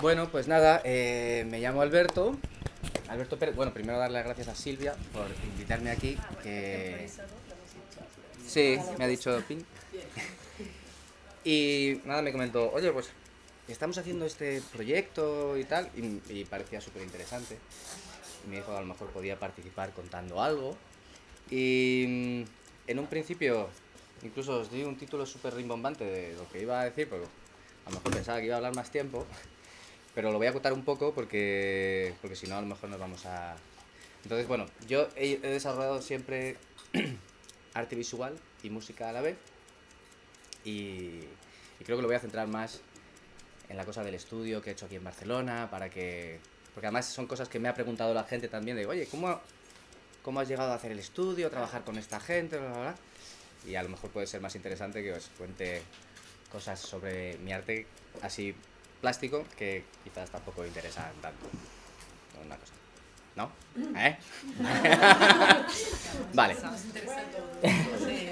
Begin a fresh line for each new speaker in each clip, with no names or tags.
Bueno, pues nada, eh, me llamo Alberto. Alberto Pérez. Bueno, primero darle las gracias a Silvia por invitarme aquí. Que... Sí, me ha dicho Pin. Y nada, me comentó, oye, pues estamos haciendo este proyecto y tal, y, parecía súper interesante. Me dijo a lo mejor podía participar contando algo. Y mm, en un principio, incluso os di un título súper rimbombante de lo que iba a decir, pero a lo mejor pensaba que iba a hablar más tiempo. Pero lo voy a acotar un poco porque, porque si no, a lo mejor nos vamos a. Entonces, bueno, yo he, desarrollado siempre arte visual y música a la vez. Y, creo que lo voy a centrar más en la cosa del estudio que he hecho aquí en Barcelona, para que... Porque además son cosas que me ha preguntado la gente también, de, oye, ¿cómo, cómo has llegado a hacer el estudio, trabajar con esta gente, bla, bla, bla? Y a lo mejor puede ser más interesante que os cuente cosas sobre mi arte así plástico que quizás tampoco interesan tanto. Una cosa. ¿No? ¿Eh? vale.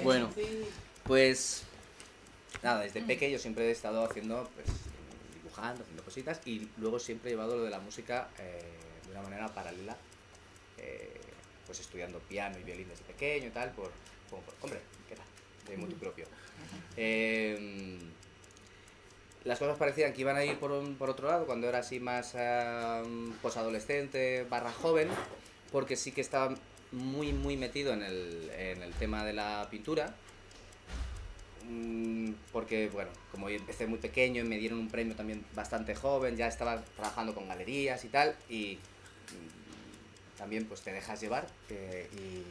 Bueno, pues nada, desde peque yo siempre he estado haciendo, pues, dibujando, haciendo cositas y luego siempre he llevado lo de la música eh, de una manera paralela, eh, pues estudiando piano y violín desde pequeño y tal, por, como por- hombre, ¿qué tal? De motu propio. Eh, las cosas parecían que iban a ir por, un- por otro lado cuando era así más posadolescente barra joven, porque sí que estaba muy, muy metido en el, en el tema de la pintura. Mm, Porque, bueno, como yo empecé muy pequeño y me dieron un premio también bastante joven, ya estaba trabajando con galerías y tal, y mm, también pues te dejas llevar eh, y, y,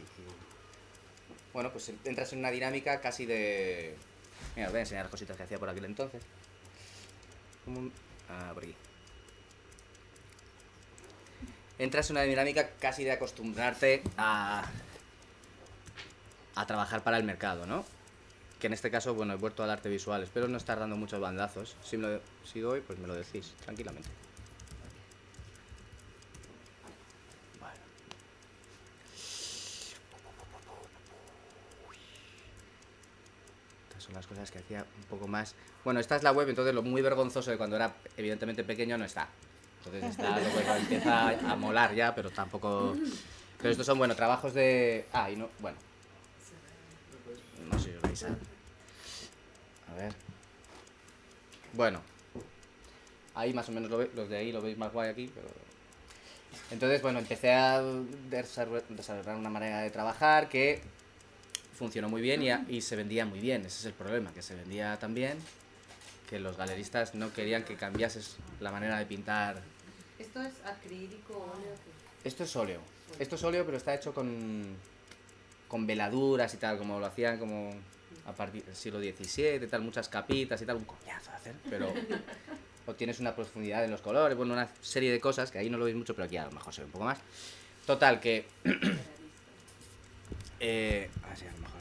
bueno, pues entras en una dinámica casi de... Mira, os voy a enseñar cositas que hacía por aquel entonces. Aquí. Entras en una dinámica casi de acostumbrarte a, a trabajar para el mercado, ¿no? Que en este caso, bueno, he vuelto al arte visual. Espero no estar dando muchos bandazos. Si, me lo, si doy, pues me lo decís, tranquilamente. Vale. Estas son las cosas que hacía un poco más... Bueno, esta es la web, entonces lo muy vergonzoso de cuando era evidentemente pequeño no está. Entonces está lo que empieza a molar ya, pero tampoco... Pero estos son, bueno, trabajos de... Ah, y no... Bueno. No sé si vais a... A ver. Bueno. Ahí más o menos lo ve- los de ahí lo veis más guay aquí, pero... Entonces, bueno, empecé a desarro- desarrollar una manera de trabajar que funcionó muy bien y, a- y se vendía muy bien. Ese es el problema, que se vendía tan bien que los galeristas no querían que cambiases la manera de pintar.
¿Esto es acrílico o óleo?
Esto es óleo. Esto es óleo, pero está hecho con, con veladuras y tal, como lo hacían como a partir del siglo XVII, tal, muchas capitas y tal, un coñazo de hacer, pero obtienes una profundidad en los colores, bueno, una serie de cosas que ahí no lo veis mucho, pero aquí a lo mejor se ve un poco más. Total, que... eh, así a lo mejor.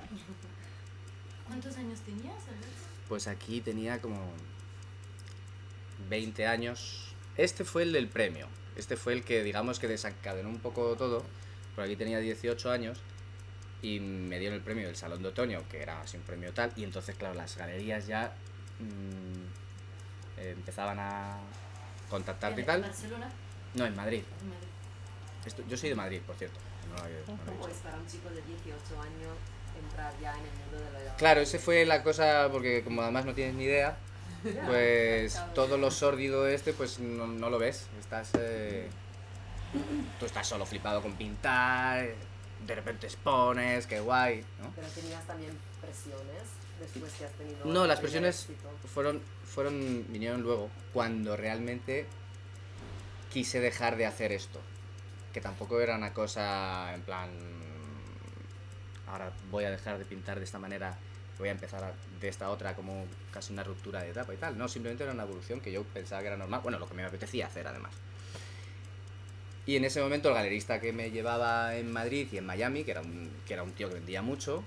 ¿Cuántos años tenías, Alberto?
Pues aquí tenía como 20 años. Este fue el del premio. Este fue el que, digamos, que desencadenó un poco todo. Por aquí tenía 18 años y me dieron el premio del Salón de Otoño, que era así un premio tal. Y entonces, claro, las galerías ya mm, eh, empezaban a contactarte y
¿En
tal.
Barcelona?
No, en Madrid.
En Madrid.
Esto- yo soy de Madrid, por cierto. No no.
Pues para un chico de 18 años entrar ya en el mundo de la
Claro, ese fue la cosa, porque como además no tienes ni idea, pues todo lo sórdido este, pues no, no lo ves. Estás. eh, tú estás solo flipado con pintar, de repente expones, qué guay, ¿no?
Pero tenías también presiones después que has tenido...
No, las presiones
éxito.
fueron, fueron, vinieron luego, cuando realmente quise dejar de hacer esto. Que tampoco era una cosa en plan, ahora voy a dejar de pintar de esta manera, voy a empezar de esta otra como casi una ruptura de etapa y tal. No, simplemente era una evolución que yo pensaba que era normal, bueno, lo que me apetecía hacer además. Y en ese momento el galerista que me llevaba en Madrid y en Miami, que era un, que era un tío que vendía mucho,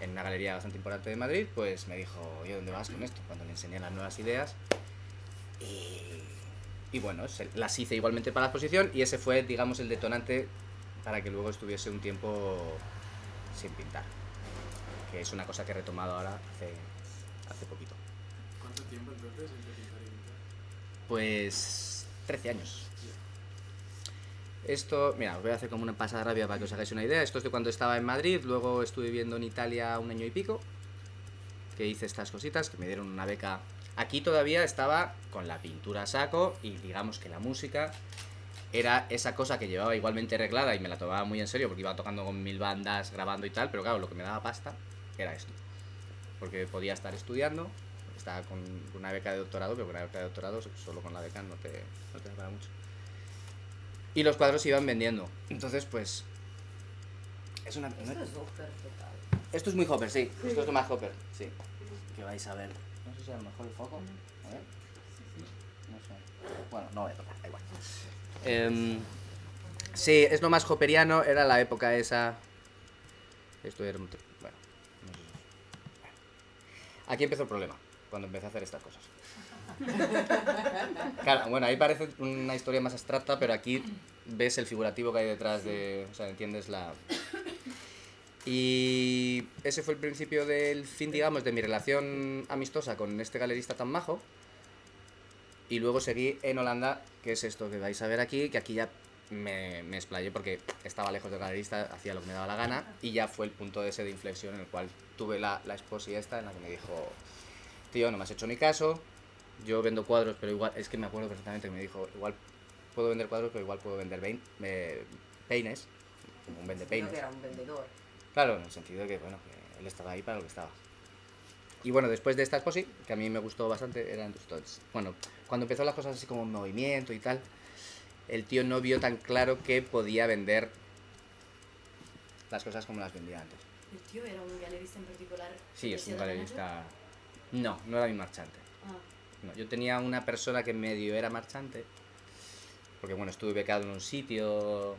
en una galería bastante importante de Madrid, pues me dijo, oye, ¿dónde vas con esto? Cuando le enseñé las nuevas ideas. Y, bueno, las hice igualmente para la exposición y ese fue, digamos, el detonante para que luego estuviese un tiempo sin pintar. Que es una cosa que he retomado ahora hace, hace poquito.
¿Cuánto tiempo entonces entre pintar y pintar?
Pues 13 años. Esto, mira, os voy a hacer como una pasada rápida para que os hagáis una idea. Esto es de cuando estaba en Madrid, luego estuve viviendo en Italia un año y pico, que hice estas cositas, que me dieron una beca. Aquí todavía estaba con la pintura a saco y digamos que la música era esa cosa que llevaba igualmente arreglada y me la tomaba muy en serio porque iba tocando con mil bandas, grabando y tal, pero claro, lo que me daba pasta era esto. Porque podía estar estudiando, estaba con una beca de doctorado, pero con una beca de doctorado solo con la beca no te, no te da para mucho. Y los cuadros se iban vendiendo. Entonces, pues... Es una...
Esto es súper total.
Esto es muy Hopper, sí. Esto es lo más Hopper, sí. Que vais a ver. No sé si a lo mejor el foco. A ver. No sé. Bueno, no voy a tocar, da igual. Em, sí, es lo más hopperiano, era la época esa. Esto era un. Bueno. Aquí empezó el problema, cuando empecé a hacer estas cosas. Claro, bueno, ahí parece una historia más abstracta, pero aquí ves el figurativo que hay detrás de. O sea, entiendes la. Y ese fue el principio del fin, digamos, de mi relación amistosa con este galerista tan majo. Y luego seguí en Holanda, que es esto que vais a ver aquí, que aquí ya me, me explayé porque estaba lejos del galerista, hacía lo que me daba la gana, y ya fue el punto de ese de inflexión en el cual tuve la, la esposa esta en la que me dijo, tío, no me has hecho ni caso, yo vendo cuadros, pero igual, es que me acuerdo perfectamente que me dijo, igual puedo vender cuadros, pero igual puedo vender vein- eh, peines, como un vende peines.
que era un vendedor.
Claro, en el sentido de que, bueno, que él estaba ahí para lo que estaba. Y bueno, después de esta exposi, que a mí me gustó bastante, eran entonces, bueno, cuando empezó las cosas así como en movimiento y tal, el tío no vio tan claro que podía vender las cosas como las vendía antes.
¿El tío era un galerista en particular?
Sí, es un galerista... No, no era mi marchante.
manager?
No, yo tenía una persona que medio era marchante, porque bueno, estuve becado en un sitio...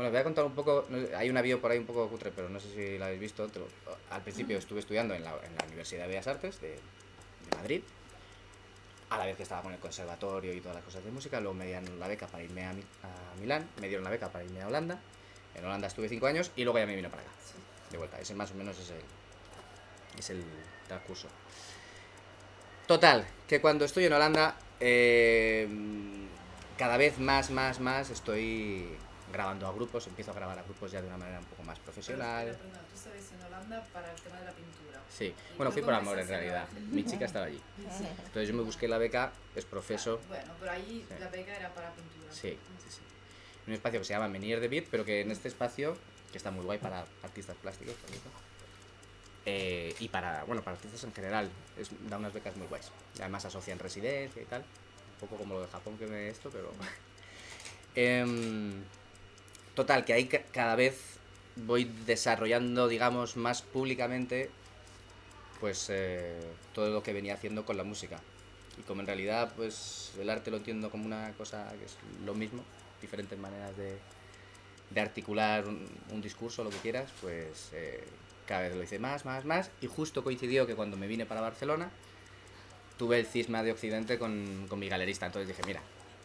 Bueno, voy a contar un poco, hay una bio por ahí un poco cutre, pero no sé si la habéis visto. pero al principio estuve estudiando en la, en la Universidad de Bellas Artes de, de Madrid, a la vez que estaba con el conservatorio y todas las cosas de música, luego me dieron la beca para irme a, Mi- a Milán, me dieron la beca para irme a Holanda, en Holanda estuve cinco años y luego ya me vino para acá, de vuelta, ese más o menos es el, es el transcurso. Total, que cuando estoy en Holanda, eh, cada vez más, más, más estoy grabando a grupos, empiezo a grabar a grupos ya de una manera un poco más profesional.
Pero, perdona, tú estabas en Holanda para el tema de la pintura.
Sí,
¿Y
bueno, fui por amor en realidad. Mi chica estaba allí. Entonces yo me busqué la beca, es profeso.
Bueno, pero ahí
Sí.
la beca era para pintura.
Sí, sí, sí. Un espacio que se llama Menier de Beat, pero que en este espacio, que está muy guay para artistas plásticos, por cierto, eh, y para, bueno, para artistas en general, es, da unas becas muy guays. Y además asocian residencia y tal, un poco como lo de Japón que me esto, pero... Em, total, que ahí ca- cada vez voy desarrollando, digamos, más públicamente, pues eh, todo lo que venía haciendo con la música. Y como en realidad pues el arte lo entiendo como una cosa que es lo mismo, diferentes maneras de, de articular un, un discurso, lo que quieras, pues eh, cada vez lo hice más, más, más. Y justo coincidió que cuando me vine para Barcelona tuve el cisma de Occidente con, con mi galerista. Entonces dije, mira,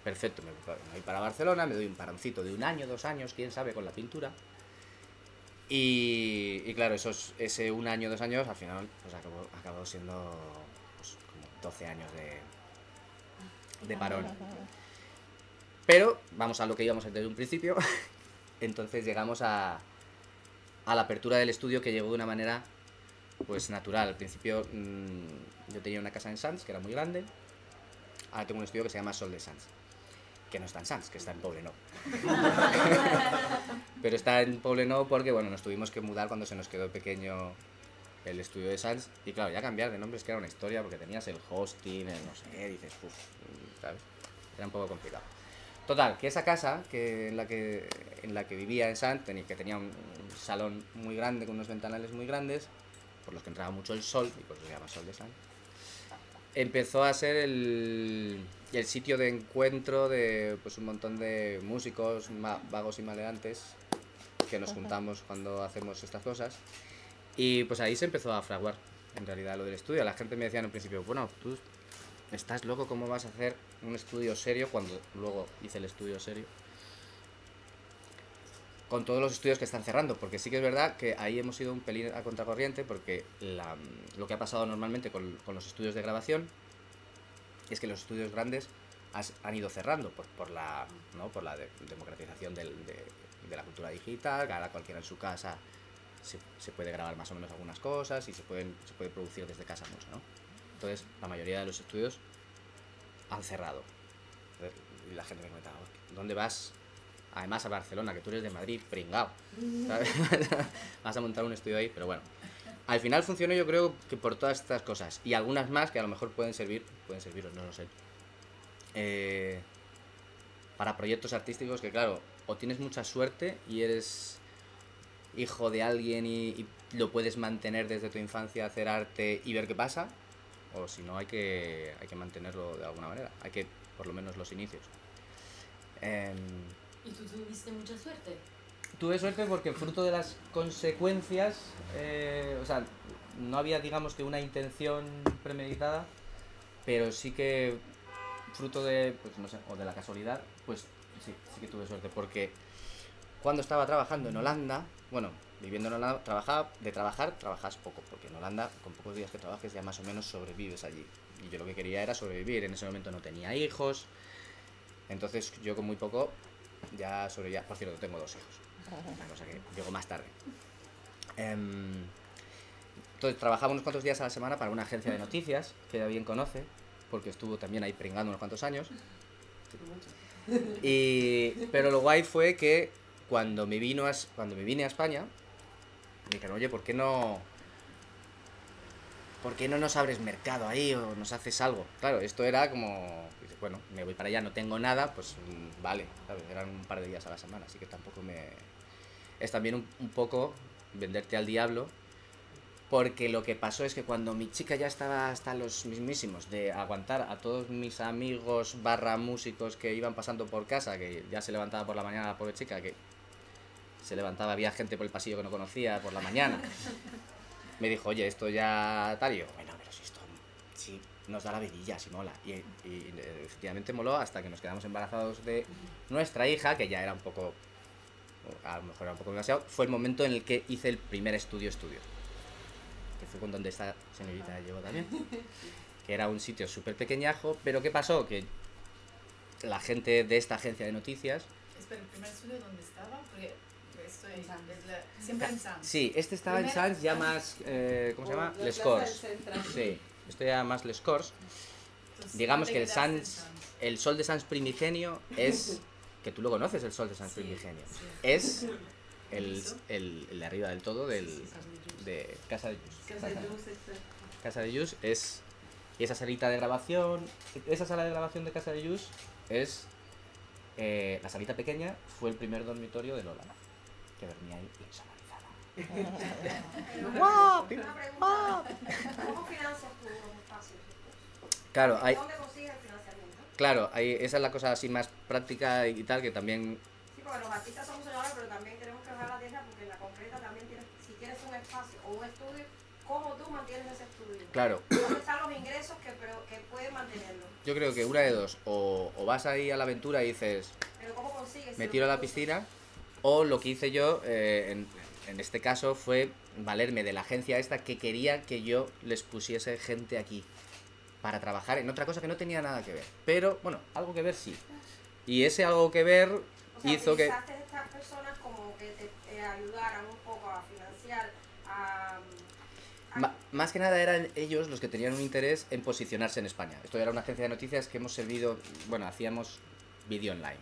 perfecto, me voy para Barcelona, me doy un paroncito de un año, dos años, quién sabe, con la pintura. Y, y claro, esos, ese un año, dos años, al final pues acabó, acabó siendo pues, como 12 años de, de parón. Pero vamos a lo que íbamos desde un principio. Entonces llegamos a, a la apertura del estudio que llegó de una manera pues natural. Al principio mm, yo tenía una casa en Sans que era muy grande. Ahora tengo un estudio que se llama Sol de Sans. Que no está en Sans, que está en Poblenou. Pero está en Poblenou porque bueno, nos tuvimos que mudar cuando se nos quedó pequeño el estudio de Sans. Y claro, ya cambiar de nombre es que era una historia porque tenías el hosting, el no sé dices, uff, ¿sabes? Era un poco complicado. Total, que esa casa que en la que en la que vivía en tenía, que tenía un, salón muy grande con unos ventanales muy grandes, por los que entraba mucho el sol, y por eso se llama Sol de Sant, empezó a ser el, el sitio de encuentro de pues un montón de músicos ma- vagos y maleantes que nos juntamos cuando hacemos estas cosas. Y pues ahí se empezó a fraguar, en realidad, lo del estudio. La gente me decía en un principio, bueno, tú estás loco, ¿cómo vas a hacer un estudio serio cuando luego hice el estudio serio? Con todos los estudios que están cerrando, porque sí que es verdad que ahí hemos ido un pelín a contracorriente, porque la- lo que ha pasado normalmente con, con los estudios de grabación es que los estudios grandes has- han ido cerrando por, por la, ¿no? por la de- democratización del- de, de la cultura digital, ahora cualquiera en su casa se, se puede grabar más o menos algunas cosas y se, pueden, se puede producir desde casa mucho, ¿no? Entonces, la mayoría de los estudios han cerrado. Y la gente me comentaba, ¿dónde vas? Además a Barcelona, que tú eres de Madrid, pringao. ¿sabes? vas a montar un estudio ahí, pero bueno. Al final funcionó yo creo que por todas estas cosas. Y algunas más que a lo mejor pueden servir, pueden serviros, no lo sé. Eh, para proyectos artísticos que claro, o tienes mucha suerte y eres hijo de alguien y, y lo puedes mantener desde tu infancia, hacer arte y ver qué pasa, o si no hay que, hay que mantenerlo de alguna manera, hay que por lo menos los inicios. Em,
¿Y tú tuviste mucha suerte?
Tuve suerte porque fruto de las consecuencias, eh, o sea, no había digamos que una intención premeditada, pero sí que fruto de, pues no sé, o de la casualidad, pues sí, sí que tuve suerte porque cuando estaba trabajando en Holanda, bueno, viviendo en Holanda, trabajaba, de trabajar, trabajas poco, porque en Holanda con pocos días que trabajes ya más o menos sobrevives allí. Y yo lo que quería era sobrevivir, en ese momento no tenía hijos, entonces yo con muy poco ya sobrevivía, por cierto, tengo dos hijos una cosa que llegó más tarde. Em, entonces trabajaba unos cuantos días a la semana para una agencia de noticias que ella bien conoce, porque estuvo también ahí pringando unos cuantos años. Y, pero lo guay fue que cuando me, vino a, cuando me vine a España, me dijeron, oye, ¿por qué no... ¿Por qué no nos abres mercado ahí o nos haces algo? Claro, esto era como, bueno, me voy para allá, no tengo nada, pues mm, vale. Eran un par de días a la semana, así que tampoco me... Es también un, un poco venderte al diablo, porque lo que pasó es que cuando mi chica ya estaba hasta los mismísimos de aguantar a todos mis amigos barra músicos que iban pasando por casa, que ya se levantaba por la mañana la pobre chica, que se levantaba, había gente por el pasillo que no conocía por la mañana. Me dijo, oye, esto ya tal, y yo, bueno, pero si esto sí nos da la vidilla, si mola. Y, y, eh, efectivamente moló hasta que nos quedamos embarazados de nuestra hija, que ya era un poco, a lo mejor era un poco demasiado. Fue el momento en el que hice el primer estudio estudio, que fue con donde esta señorita llegó también. Que era un sitio súper pequeñajo, pero ¿qué pasó? Que la gente de esta agencia de noticias
Espera, ¿el primer estudio dónde estaba? Porque estoy
En
es la- siempre en Sans.
Sí, este estaba en Sans ya más, eh, ¿cómo se llama?
La
Les Corts. Sí, esto ya más Les Corts.
Entonces,
Digamos
¿dónde
que el Sans, el sol de Sans primigenio es, que tú lo conoces, el sol de primigenio,
sí.
es el, el, el de arriba del todo del,
de
Casa de Jus.
Casa de Jus,
es y esa salita de grabación, esa sala de grabación de Casa de Jus es eh, la salita pequeña fue el primer dormitorio de Lola, que dormía ahí insonorizada.
Una pregunta. ¿Cómo financias tú los espacios?
Claro, hay,
¿Dónde consigues el?
Claro, hay, esa es la cosa así más práctica y tal que también
Sí, porque los artistas somos señores, pero también tenemos que bajar la tierra porque en la concreta también tienes, si tienes un espacio o un estudio, ¿cómo tú mantienes ese estudio?
Claro,
¿Dónde están los ingresos que, pero- que pueden mantenerlo?
yo creo que una de dos, o, o vas ahí a la aventura y dices,
Pero ¿cómo consigues?
me tiro a la piscina, o lo que hice yo, eh, en, en este caso, fue valerme de la agencia esta que quería que yo les pusiese gente aquí para trabajar en otra cosa que no tenía nada que ver. Pero, bueno, algo que ver sí. Y ese algo que ver
O sea,
hizo que...
estas personas como que te, te ayudaran un poco a financiar, a...
más que nada eran ellos los que tenían un interés en posicionarse en España. Esto era una agencia de noticias que hemos servido, bueno, hacíamos vídeo online.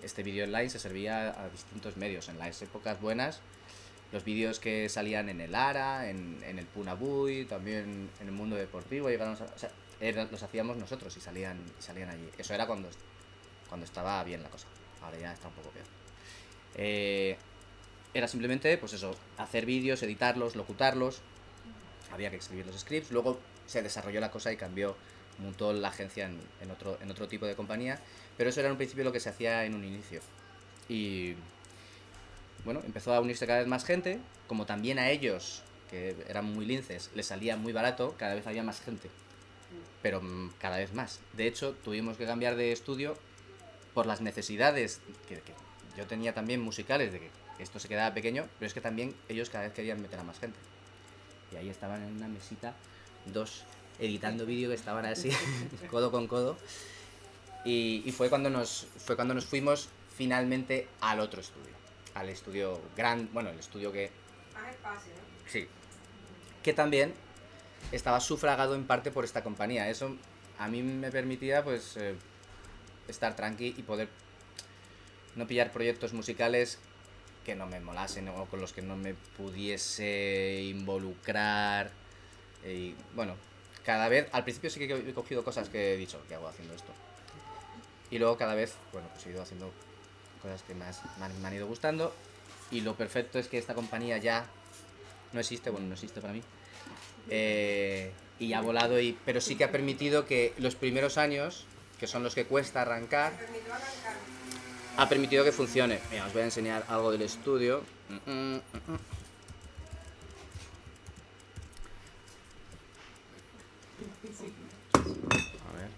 Este vídeo online se servía a distintos medios. En las épocas buenas, los vídeos que salían en el ARA, en, en el Punabuy, también en el mundo deportivo, llegaron o eran- los hacíamos nosotros y salían, salían allí. Eso era cuando, cuando estaba bien la cosa. Ahora ya está un poco peor. Eh, era simplemente, pues eso, hacer vídeos, editarlos, locutarlos. Había que escribir los scripts. Luego se desarrolló la cosa y cambió, mutó la agencia en, en otro, en otro tipo de compañía. Pero eso era en un principio lo que se hacía en un inicio. Y bueno, empezó a unirse cada vez más gente. Como también a ellos, que eran muy linces, les salía muy barato, cada vez había más gente. Pero mm, cada vez más. De hecho, tuvimos que cambiar de estudio por las necesidades que, yo tenía también musicales de que esto se quedaba pequeño, pero es que también ellos cada vez querían meter a más gente. Y ahí estaban en una mesita, dos editando vídeo que estaban así, codo con codo. Y, y fue, cuando nos, fue cuando nos fuimos finalmente al otro estudio. Al estudio gran, bueno, el estudio que
Más espacio, ¿no?
Sí. Que también estaba sufragado en parte por esta compañía. Eso a mí me permitía pues eh, estar tranqui y poder no pillar proyectos musicales que no me molasen o con los que no me pudiese involucrar. Y bueno, cada vez, al principio sí que he cogido cosas que he dicho, ¿qué hago haciendo esto? Y luego cada vez, bueno, pues he ido haciendo cosas que más me han, ido gustando. Y lo perfecto es que esta compañía ya no existe, bueno, no existe para mí. Eh, y ha volado, y, pero sí que ha permitido que los primeros años, que son los que cuesta arrancar, ha permitido que funcione. Os voy a enseñar algo del estudio. Mm, mm, mm, mm. A ver.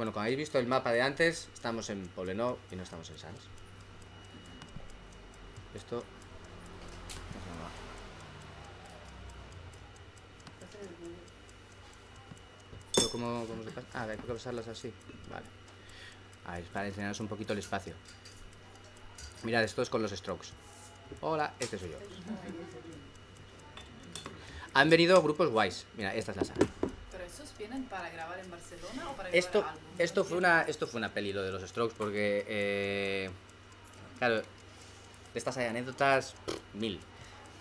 Bueno, como habéis visto el mapa de antes, estamos en Poblenou y no estamos en Sans. Esto... ¿Pero cómo, cómo se pasa? Ah, hay que pasarlas así. Vale. A ver, para enseñaros un poquito el espacio. Mirad, esto es con los strokes. Hola, este soy yo. Han venido grupos guays. Mira, esta es la sala.
¿Pero esos vienen para grabar en Barcelona o para grabar
Esto,
álbum?
esto, fue una, esto fue una peli, lo de los strokes, porque... eh, claro, de estas hay anécdotas mil.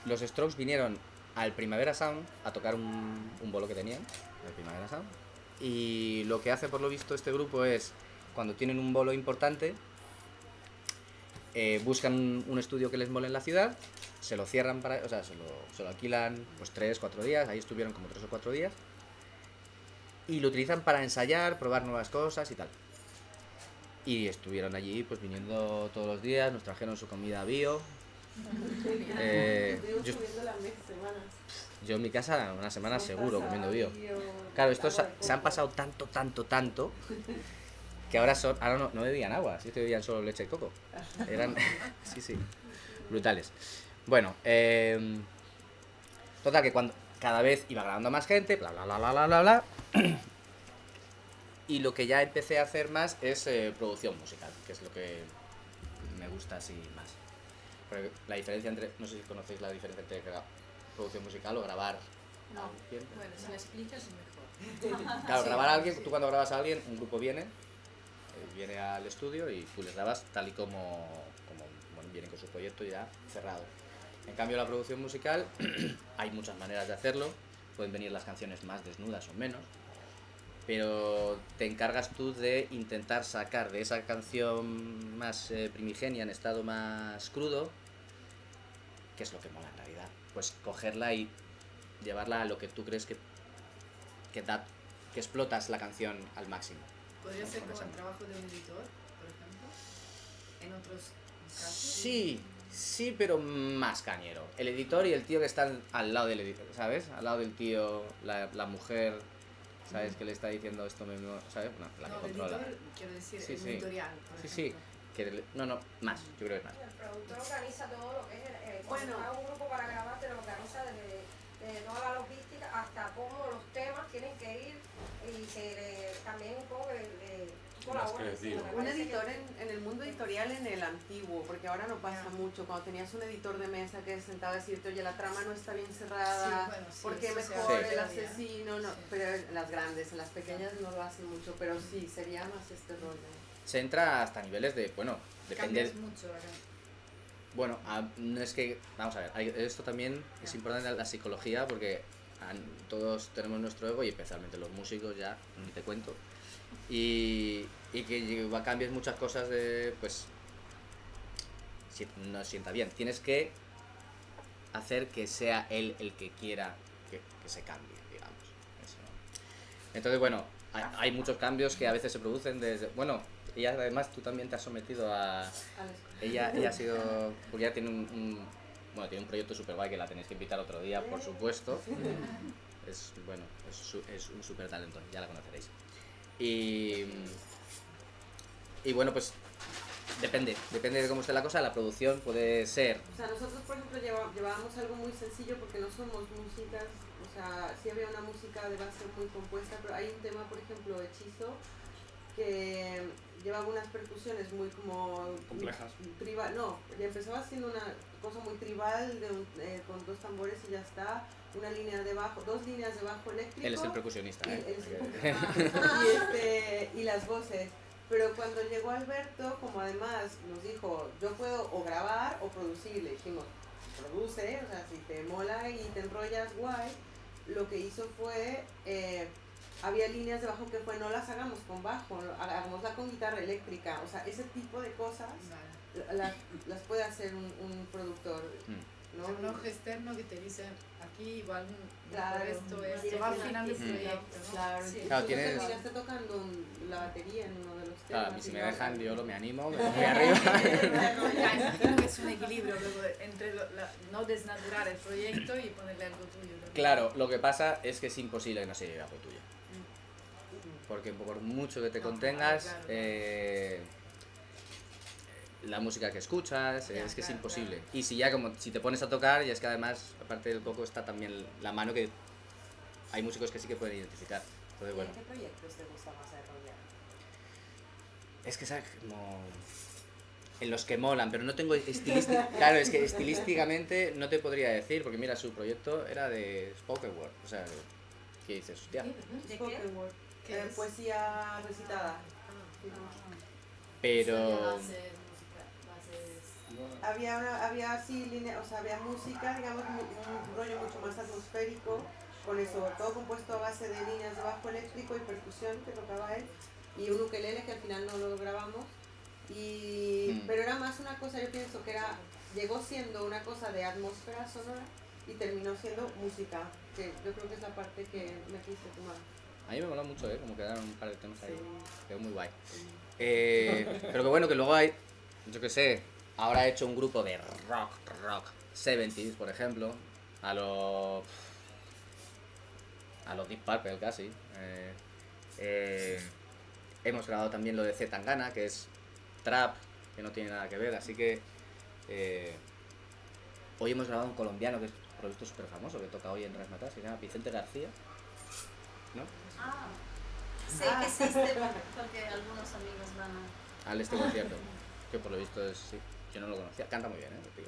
Los strokes vinieron al Primavera Sound a tocar un, un bolo que tenían, el Primavera Sound. Y lo que hace por lo visto este grupo es, cuando tienen un bolo importante, eh, buscan un, estudio que les mole en la ciudad, se lo cierran para, o sea, se lo, se lo alquilan pues 3, 4 días, ahí estuvieron como 3 o 4 días, y lo utilizan para ensayar, probar nuevas cosas y tal. Y estuvieron allí pues viniendo todos los días, nos trajeron su comida bio. Eh, yo, yo en mi casa una semana seguro comiendo bio. Claro, estos se, han pasado tanto, tanto, tanto que ahora son ahora no, no bebían agua, sí que bebían solo leche de coco. Eran sí, sí, brutales. Bueno, eh, total que cuando cada vez iba grabando más gente, bla bla bla bla bla bla bla. Y lo que ya empecé a hacer más es eh, producción musical, que es lo que me gusta así más. Porque la diferencia entre, no sé si conocéis la diferencia entre producción musical o grabar
No.
a alguien.
Bueno, si me explicas es mejor.
Claro, grabar a alguien, tú cuando grabas a alguien, un grupo viene, eh, viene al estudio y tú les grabas tal y como, como bueno, vienen con su proyecto ya cerrado. En cambio, la producción musical, hay muchas maneras de hacerlo, pueden venir las canciones más desnudas o menos, pero te encargas tú de intentar sacar de esa canción más eh, primigenia, en estado más crudo, que es lo que mola en realidad, pues cogerla y llevarla a lo que tú crees que, que da que explotas la canción al máximo.
¿Podría ser como el trabajo de un editor, por ejemplo? En otros casos.
Sí, sí, pero más cañero. El editor y el tío que están al lado del editor, ¿sabes? Al lado del tío, la, la mujer, ¿sabes? Que le está diciendo esto mismo, ¿sabes? No, la que
no, el
controla.
editor, quiero decir,
Sí,
el
sí.
editorial, por
Sí, sí. Que no, no, más, yo creo que más.
El productor organiza todo lo que es, el- cuando
Bueno.
un grupo para grabar, te lo organiza desde, desde toda la logística hasta cómo los temas tienen que ir y se le, también un poco le,
Un editor en, en el mundo editorial en el antiguo, porque ahora no pasa mucho. Cuando tenías un editor de mesa que se sentaba a decirte, oye, la trama no está bien cerrada,
Sí, bueno, sí,
¿por qué
eso se
mejor el asesino? No,
Sí.
pero en las grandes, en las pequeñas no lo hacen mucho, pero sí, sería más este rollo.
Se entra hasta niveles de, bueno, depende...
Cambias mucho canción.
Bueno, a- no es que, vamos a ver, hay- esto también es importante la psicología porque an- todos tenemos nuestro ego y especialmente los músicos ya, ni te cuento. Y, y que cambies muchas cosas de, pues, si- no sienta bien. Tienes que hacer que sea él el que quiera que, que se cambie, digamos. Eso. Entonces, bueno, hay, hay muchos cambios que a veces se producen desde, bueno, y además tú también te has sometido a, ella, ella ha sido. Ella tiene un, un- bueno, tiene un proyecto super guay que la tenéis que invitar otro día, por supuesto. Es bueno, es, es un super talento, ya la conoceréis. Y. Y bueno, pues depende, depende de cómo esté la cosa. La producción puede ser.
O sea, nosotros, por ejemplo, llevábamos algo muy sencillo porque no somos músicas, o sea, sí había música de base muy compuesta, pero hay un tema, por ejemplo, hechizo, que llevaba unas percusiones muy como...
Complejas.
Tribal, no, ya empezaba haciendo una cosa muy tribal de un- eh, con dos tambores y ya está, una línea de bajo, dos líneas de bajo eléctrico.
Él es el percusionista,
y,
¿eh?
él es- y, este, y las voces. Pero cuando llegó Alberto, como además nos dijo, yo puedo o grabar o producir, le dijimos, produce, o sea, si te mola y te enrollas, guay. Lo que hizo fue, eh, había líneas de bajo que fue, no las hagamos con bajo, hagámosla con guitarra eléctrica. O sea, ese tipo de cosas las, las puede hacer un, un productor.
Mm.
¿no?
Un ojo externo que te dice, aquí igual mm,
Claro.
esto, esto,
Dirección
va afinando el
artística.
proyecto, ¿no?
Claro,
Sí.
Claro, tienes-
terminaste tocando un- la batería en uno de los temas.
Claro, y si me dejan, yo lo me animo, me voy arriba.
Es un equilibrio luego entre lo- la- no desnaturar el proyecto y ponerle algo tuyo. ¿no?
Claro, lo que pasa es que es imposible que no se llegue algo tuyo. Porque por mucho que te
No,
contengas,
claro, claro.
eh, la música que escuchas,
Ya,
es que es
claro,
imposible. Y si ya como si te pones a tocar, ya es que además, aparte del coco, está también la mano que hay músicos que sí que pueden identificar. Entonces, bueno,
¿Qué proyectos te gusta más desarrollar?
es que sabes como en los que molan, pero no tengo estilística. Claro, es que estilísticamente no te podría decir, porque mira, su proyecto era de spoken word, o sea, ¿qué dices? Hostia.
¿De qué?
Spoken word. Poesía recitada.
Pero
Había, una, había así línea, o sea, había música, digamos, mu- un, rollo mucho más atmosférico, con eso, todo compuesto a base de líneas de bajo eléctrico y percusión que tocaba él, y un ukelele que al final no lo grabamos. Y,
Mm.
Pero era más una cosa, yo pienso que era, llegó siendo una cosa de atmósfera sonora y terminó siendo música, que yo creo que es la parte que me quise tomar.
a mí me mola mucho, ¿eh? Como quedaron un par de temas ahí.
Sí.
Quedó muy guay. Eh, pero que bueno, que luego hay, yo qué sé, ahora he hecho un grupo de rock, rock, 70s, por ejemplo, a los. a los Deep Purple casi. Eh, eh, hemos grabado también lo de Z Tangana, que es trap, que no tiene nada que ver, así que. eh, hoy hemos grabado un colombiano que es por lo visto súper famoso, que toca hoy en Rasmatas, se llama Vicente García. ¿No?
Ah, sé que existe porque algunos amigos van a...
al este concierto. Que por lo visto es, sí, yo no lo conocía. Canta muy bien, ¿eh? el tío.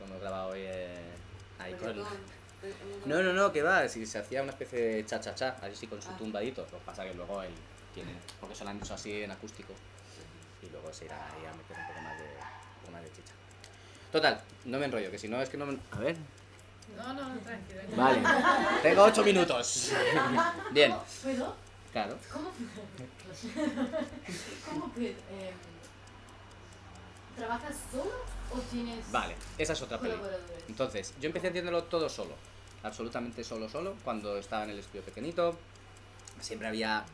Lo hemos grabado hoy eh, ahí con...
Reggaetón, eh,
No, no, no, que va, si se hacía una especie de cha-cha-cha, así con su
Ah.
tumbadito. Lo que pasa que luego él tiene, porque se lo han hecho así en acústico. Y luego se irá ahí a meter un poco más de, un poco más de chicha. Total, no me enrollo, que si no es que no me... A ver.
No, no, no, tranquilo.
Vale, tengo ocho minutos. Bien,
¿Puedo?
claro.
¿Cómo, cómo que eh, trabajas solo o tienes
Vale, esa es otra película. Entonces, yo empecé haciéndolo todo solo, absolutamente solo, solo, cuando estaba en el estudio pequeñito. Siempre había,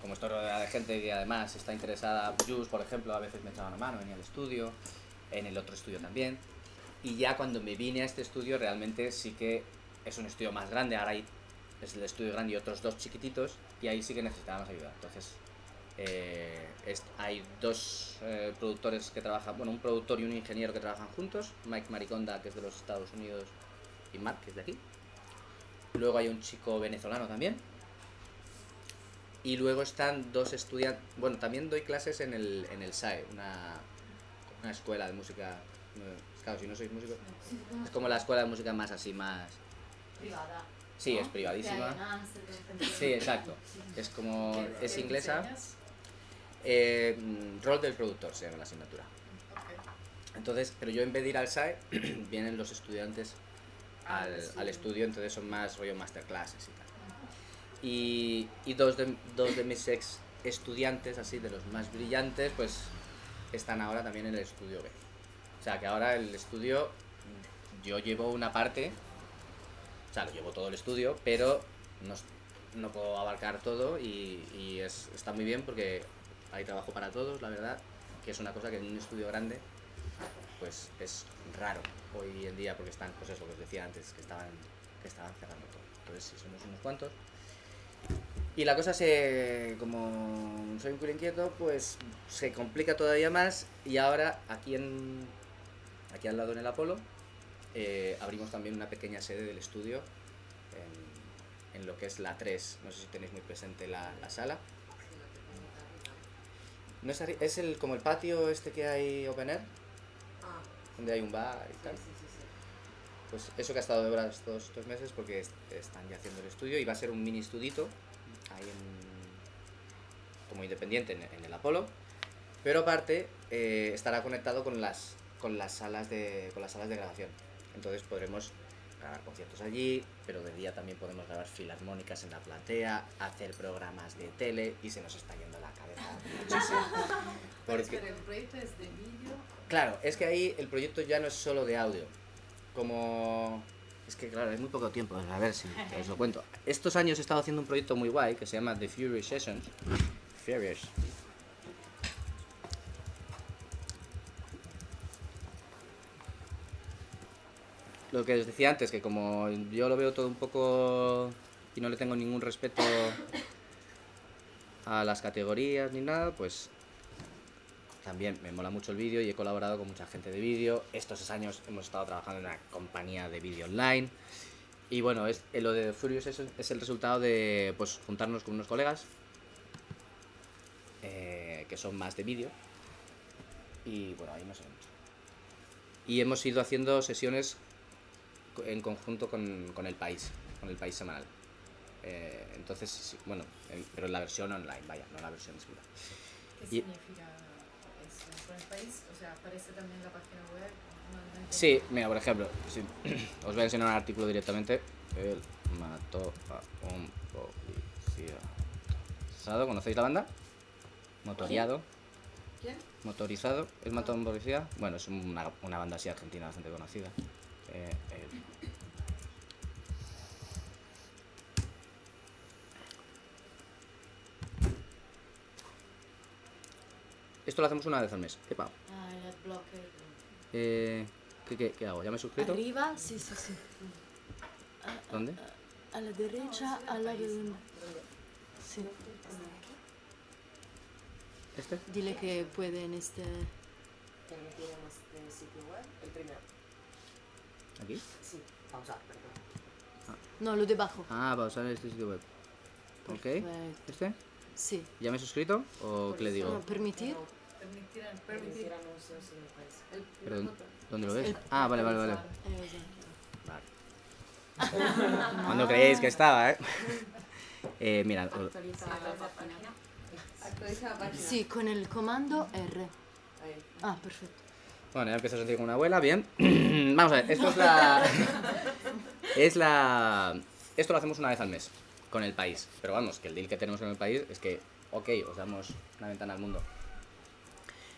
como estoy rodeada de gente que además está interesada, Jus, por ejemplo, a veces me echaba una mano, venía al estudio, en el otro estudio también. Y ya cuando me vine a este estudio, realmente sí que es un estudio más grande, ahora hay, es el estudio grande y otros dos chiquititos, y ahí sí que necesitábamos ayuda. Entonces, eh, es- hay dos eh, productores que trabajan, bueno, un productor y un ingeniero que trabajan juntos, Mike Mariconda, que es de los Estados Unidos, y Mark, que es de aquí. Luego hay un chico venezolano también. Y luego están dos estudiantes, bueno, también doy clases en el, en el SAE, una, una escuela de música. eh, Claro, si no sois músicos, es como la escuela de música más así, más...
privada.
Sí,
¿no?
es privadísima. Sí, exacto. Es como,
¿Qué-
es inglesa. Eh, rol del productor se llama la asignatura. Entonces, pero yo en vez de ir al SAE, vienen los estudiantes
Ah,
al,
al estudio.
entonces son más rollo masterclasses y tal. Y, y dos, de, dos de mis ex estudiantes, así de los más brillantes, pues están ahora también en el estudio B. O sea que ahora el estudio, yo llevo una parte, o sea, lo llevo todo el estudio, pero no, no puedo abarcar todo y, y es, está muy bien porque hay trabajo para todos, la verdad, que es una cosa que en un estudio grande pues es raro hoy en día porque están, pues es lo que os decía antes, que estaban, que estaban cerrando todo. Entonces, si somos unos cuantos. Y la cosa se, como soy un culo inquieto, pues se complica todavía más y ahora aquí en, aquí al lado en el Apolo, eh, abrimos también una pequeña sede del estudio en lo que es la 3. No sé si tenéis muy presente la sala. No es, el, como el patio este que hay open air,
Ah,
donde hay un bar y
sí,
tal.
sí, sí, sí.
Pues eso que ha estado de obra estos, estos meses porque es- están ya haciendo el estudio y va a ser un mini estudito ahí en, como independiente en, en el Apolo. Pero aparte eh, estará conectado con las, con, las salas de, con las salas de grabación. Entonces podremos grabar conciertos allí, pero de día también podemos grabar filarmónicas en la platea, hacer programas de tele y se nos está yendo la cabeza muchísimo.
Pero
Porque-
espera, el proyecto es de vídeo.
Claro, es que ahí el proyecto ya no es solo de audio. Como... Es que claro, hay muy poco tiempo, a ver si os lo cuento. Estos años he estado haciendo un proyecto muy guay que se llama The Furious Sessions. Furious. Lo que os decía antes, que como yo lo veo todo un poco y no le tengo ningún respeto a las categorías ni nada, pues también me mola mucho el vídeo y he colaborado con mucha gente de vídeo. Estos años hemos estado trabajando en una compañía de vídeo online. Y bueno, es, eh, lo de Furious es, el resultado de pues, juntarnos con unos colegas eh, que son más de vídeo. Y bueno, ahí nos hemos. Y hemos ido haciendo sesiones en conjunto con, con el país, con el país semanal. Eh, entonces, sí, bueno, en- pero en la versión online, vaya, no la versión escrita.
¿Qué
Y-
significa eso? ¿Por el país? O sea, aparece también en la página web. No, no entiendo.
Sí, mira, por ejemplo, si- os voy a enseñar un artículo directamente. Él mató a un policía. ¿Conocéis la banda? Motoriado.
¿Quién?
Motorizado. ¿Es mató a un policía? Bueno, es una, una banda así argentina bastante conocida. Eh, él. Esto lo hacemos una vez al mes. ¿Qué pago?
Ah, el adblocker.
Eh, ¿qué, qué, qué hago? ¿Ya me he suscrito?
Arriba, sí, sí, sí.
¿Dónde?
A la derecha, al lado de un... Sí.
¿Este?
Dile que puede en este...
tenemos sitio web, el primero.
¿Aquí?
Sí, pausar, perdón.
No, lo debajo.
Ah, para usar este sitio web. Ok.
Perfecto.
¿Este?
Sí.
¿Ya me he suscrito? ¿O qué le
No,
digo?
permitir.
Permitir,
Permitir
permitir.
anuncios en el país.
El
Pero,
primer
¿Dónde lo ves?
El-
Ah, vale, vale, vale. Vale. ¿Cuándo creéis que estaba, eh? eh mira, o-
Actualiza la página. Actualiza la página.
Sí, con el comando R.
Ahí.
Ah, perfecto.
Bueno, ya empiezo a sentir como una abuela, bien. Vamos a ver, esto es la... es la... Esto lo hacemos una vez al mes, con el país. Pero vamos, que el deal que tenemos con el país es que, ok, os damos una ventana al mundo.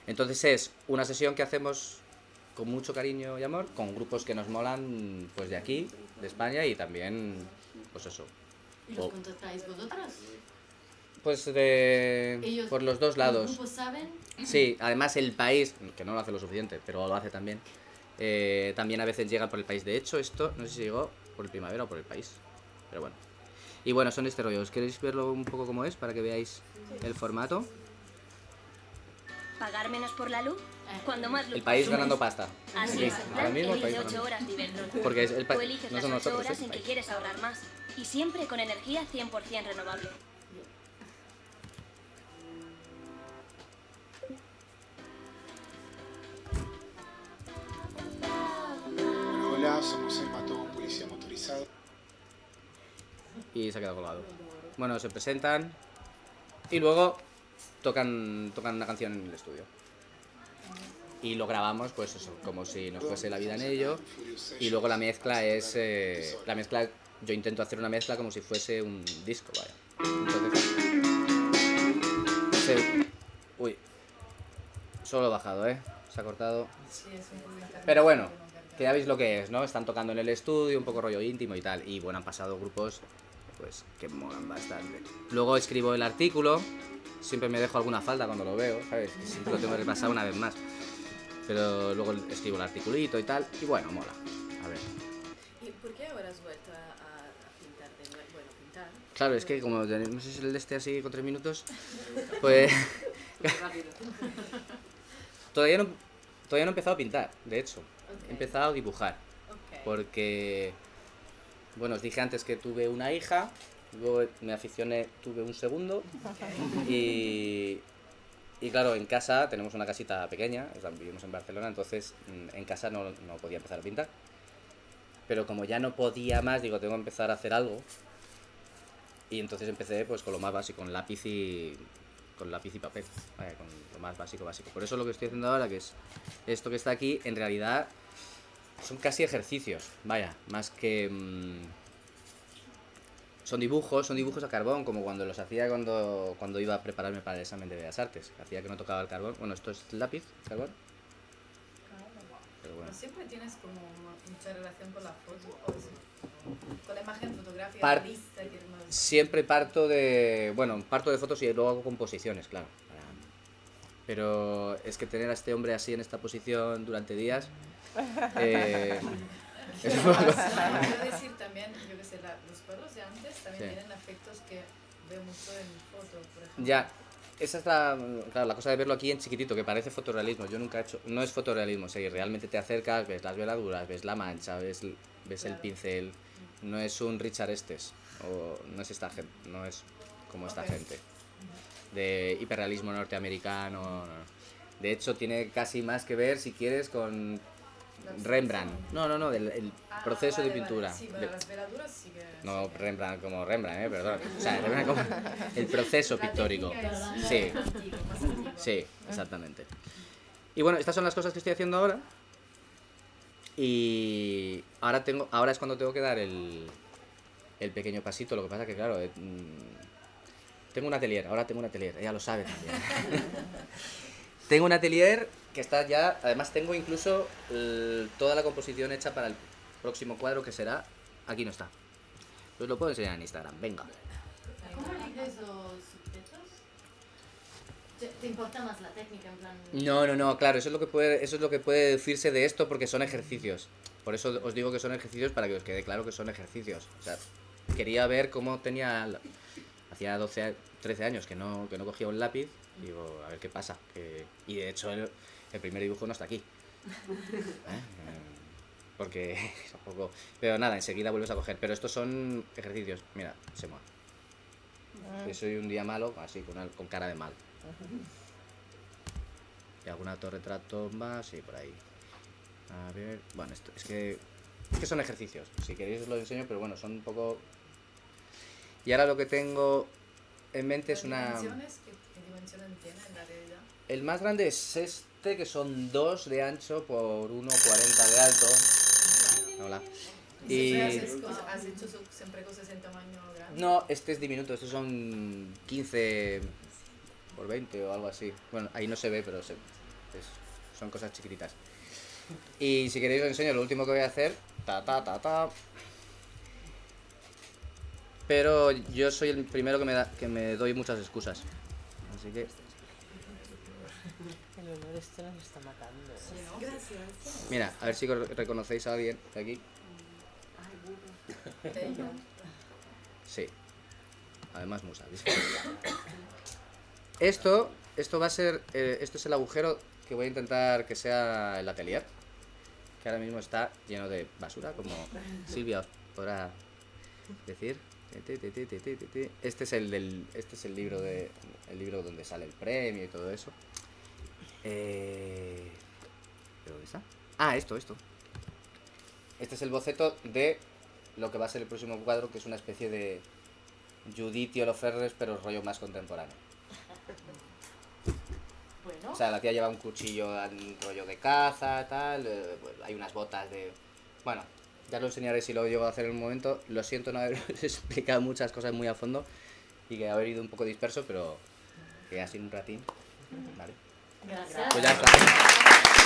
Entonces es una sesión que hacemos con mucho cariño y amor, con grupos que nos molan, pues de aquí, de España y también, pues eso,
¿Y los contratáis vosotros?
Pues de...
Ellos-
por los dos
¿Los
lados.
grupos saben?
Sí, además el país, que no lo hace lo suficiente, pero lo hace también, eh, también a veces llega por el país. De hecho, esto no sé si llegó por el primavera o por el país, pero bueno. Y bueno, son este rollo. ¿Os queréis verlo un poco como es para que veáis el formato?
¿Pagar menos por la luz? Cuando más luz
El país
consumes.
ganando pasta.
Así
Sí,
es
ahora mismo el país
8
ganando.
horas de Iberdrola.
Porque es el
Tú
país,
eliges
no
las
son
8
nosotros,
horas
es el
en que quieres ahorrar más. Y siempre con energía 100% renovable.
Somos el Mató, un policía motorizado.
Y se ha quedado colgado. Bueno, se presentan y luego tocan, tocan una canción en el estudio. Y lo grabamos, pues eso, como si nos fuese la vida en ello. Y luego la mezcla es. eh, la mezcla. Yo intento hacer una mezcla como si fuese un disco, vaya. Entonces. se- uy. Solo he bajado, ¿eh? Se ha cortado.
Sí, es un poco internet,
Pero bueno. Que ya veis lo que es, ¿no? Están tocando en el estudio, un poco rollo íntimo y tal. Y bueno, han pasado grupos, pues, que molan bastante. Luego escribo el artículo. Siempre me dejo alguna falta cuando lo veo, ¿sabes? Siempre lo tengo que repasar una vez más. Pero luego escribo el articulito y tal. Y bueno, mola. A ver.
¿Y por qué ahora has vuelto a, a- pintar de nuevo? Bueno, pintar.
Claro, es que como tenemos el de este así con tres minutos, pues todavía no, todavía no he empezado a pintar, de hecho.
Ok,
He empezado a dibujar. Porque bueno, os dije antes que tuve una hija, luego me aficioné, tuve un segundo y, y claro, en casa tenemos una casita pequeña, o sea, vivimos en Barcelona, entonces mm, en casa no, no podía empezar a pintar. Pero como ya no podía más, digo, tengo que empezar a hacer algo. Y entonces empecé pues con lo más básico, con lápiz y con lápiz y papel, vaya, con lo más básico básico. Por eso lo que estoy haciendo ahora, que es esto que está aquí, en realidad son casi ejercicios, vaya, más que mm, son dibujos, son dibujos a carbón, como cuando los hacía cuando, cuando iba a prepararme para el examen de Bellas Artes. Hacía que no tocaba el carbón. Bueno, esto es lápiz, carbón. Pero bueno.
Siempre tienes como mucha relación con la foto, o sea, con la imagen fotográfica,
Par-
que más...
Siempre parto de. Bueno, parto de fotos y luego hago composiciones, claro. Pero es que tener a este hombre así en esta posición durante días. Eh, es
Quiero decir también, yo que sé, la- los cuadros de antes también
Sí.
tienen efectos que veo mucho en foto, por ejemplo.
Ya, esa es la, claro, la cosa de verlo aquí en chiquitito, que parece fotorrealismo. Yo nunca he hecho. No es fotorrealismo, si realmente te acercas, ves las veladuras, ves la mancha, ves, ves el
Claro.
pincel. No es un Richard Estes, o no es esta gente, no es como esta
Ok.
gente. De hiperrealismo norteamericano. no. De hecho, tiene casi más que ver, si quieres, con Rembrandt. No, no, no, del el
Ah,
proceso de
vale.
pintura.
Sí, bueno, las veladuras sí que...
no Rembrandt como Rembrandt, ¿eh? Perdón. O sea, Rembrandt como el proceso
La
pictórico.
es
Sí. Sí, exactamente. Y bueno, estas son las cosas que estoy haciendo ahora. Y ahora tengo, ahora es cuando tengo que dar el, el pequeño pasito. Lo que pasa que claro, eh, mm, tengo un atelier. Ahora tengo un atelier. Ella lo sabe también. tengo un atelier que está ya. Además tengo incluso el- toda la composición hecha para el próximo cuadro que será. Aquí no está. Pues lo puedo enseñar en Instagram. Venga.
¿Cómo eliges los subjetos? ¿Te, importa más la técnica en plan?
No, no, no, claro, eso es lo que puede, eso es lo que puede decirse de esto porque son ejercicios. Por eso os digo que son ejercicios para que os quede claro que son ejercicios. O sea, quería ver cómo tenía hacía 12, a- 13 años que no que no cogía un lápiz, digo, a ver qué pasa. que- y de hecho el, primer dibujo no está aquí. ¿Eh? Porque es un poco pero nada, enseguida vuelves a coger, pero estos son ejercicios. Mira, se mueve. Que soy un día malo, así con, al- con cara de mal. Y algún autorretrato más, sí, por ahí. A ver, bueno, esto, es que es que son ejercicios. Si queréis os lo enseño, pero bueno, son un poco. Y ahora lo que tengo en mente es
¿Las
una.
dimensiones? ¿Qué, qué dimensiones tiene en la realidad?
El más grande es este, que son 2 de ancho por 1,40 de alto. Hola.
¿Y has hecho siempre cosas en tamaño grande?
No, este es diminuto, estos son 15 por 20 o algo así. Bueno, ahí no se ve, pero se, es- son cosas chiquititas. Y si queréis os enseño lo último que voy a hacer. Ta, ta, ta, ta. Pero yo soy el primero que me, da, que me doy muchas excusas. Así que,
El olor este nos está matando.
Gracias.
mira, a ver si co- reconocéis a alguien de aquí.
Ay, burro.
Tello.
Sí. Además, musa. Esto, esto va a ser, eh, esto es el agujero que voy a intentar que sea el atelier, que ahora mismo está lleno de basura, como Silvia os podrá decir. Este es el del, este es el libro de, el libro donde sale el premio y todo eso. Eh, ¿pero ¿Dónde está? Ah, esto, esto. Este es el boceto de lo que va a ser el próximo cuadro, que es una especie de Judith y Holofernes, pero rollo más contemporáneo.
Bueno,
O sea, la tía lleva un cuchillo, un rollo de caza, tal, eh, pues hay unas botas de... Bueno, ya lo enseñaré si lo llego a hacer en un momento. Lo siento no haber explicado muchas cosas muy a fondo y que haber ido un poco disperso, pero que ha sido un ratín. Vale.
gracias.
Pues ya está.